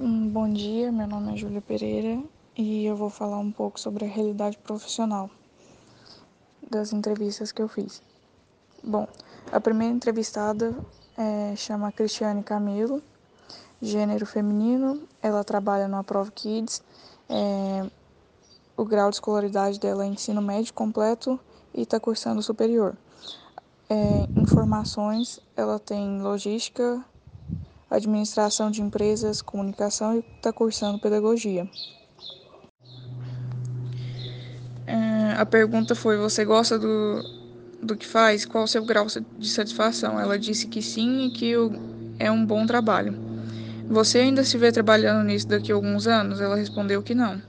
Bom dia, meu nome é Júlia Pereira e eu vou falar um pouco sobre a realidade profissional das entrevistas que eu fiz. Bom, a primeira entrevistada é, chama Cristiane Camilo, gênero feminino, ela trabalha no Aprove Kids, é, o grau de escolaridade dela é ensino médio completo e está cursando superior. É, informações, ela tem logística, administração de empresas, comunicação e está cursando pedagogia. É, a pergunta foi: você gosta do, do que faz? Qual o seu grau de satisfação? Ela disse que sim e que é um bom trabalho. Você ainda se vê trabalhando nisso daqui a alguns anos? Ela respondeu que não.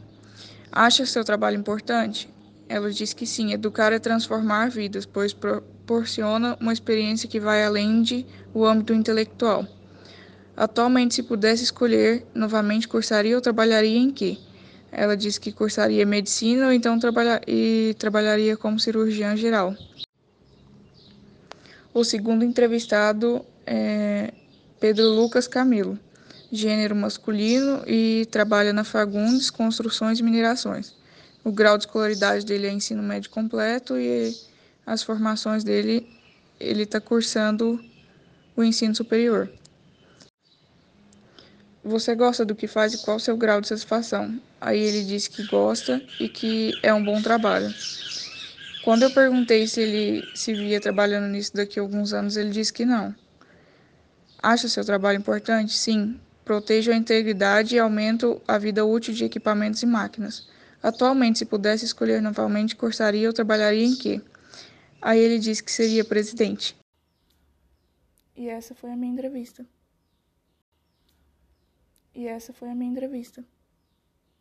Acha seu trabalho importante? Ela disse que sim, educar é transformar vidas, pois proporciona uma experiência que vai além de o âmbito intelectual. Atualmente, se pudesse escolher, novamente cursaria ou trabalharia em quê? Ela disse que cursaria medicina ou então trabalha e trabalharia como cirurgiã geral. O segundo entrevistado é Pedro Lucas Camilo, gênero masculino e trabalha na Fagundes Construções e Minerações. O grau de escolaridade dele é ensino médio completo e as formações dele ele está cursando o ensino superior. Você gosta do que faz e qual o seu grau de satisfação? Aí ele disse que gosta e que é um bom trabalho. Quando eu perguntei se ele se via trabalhando nisso daqui a alguns anos, ele disse que não. Acha seu trabalho importante? Sim. Protejo a integridade e aumento a vida útil de equipamentos e máquinas. Atualmente, se pudesse escolher novamente, cursaria ou trabalharia em quê? Aí ele disse que seria presidente. E essa foi a minha entrevista. E essa foi a minha entrevista.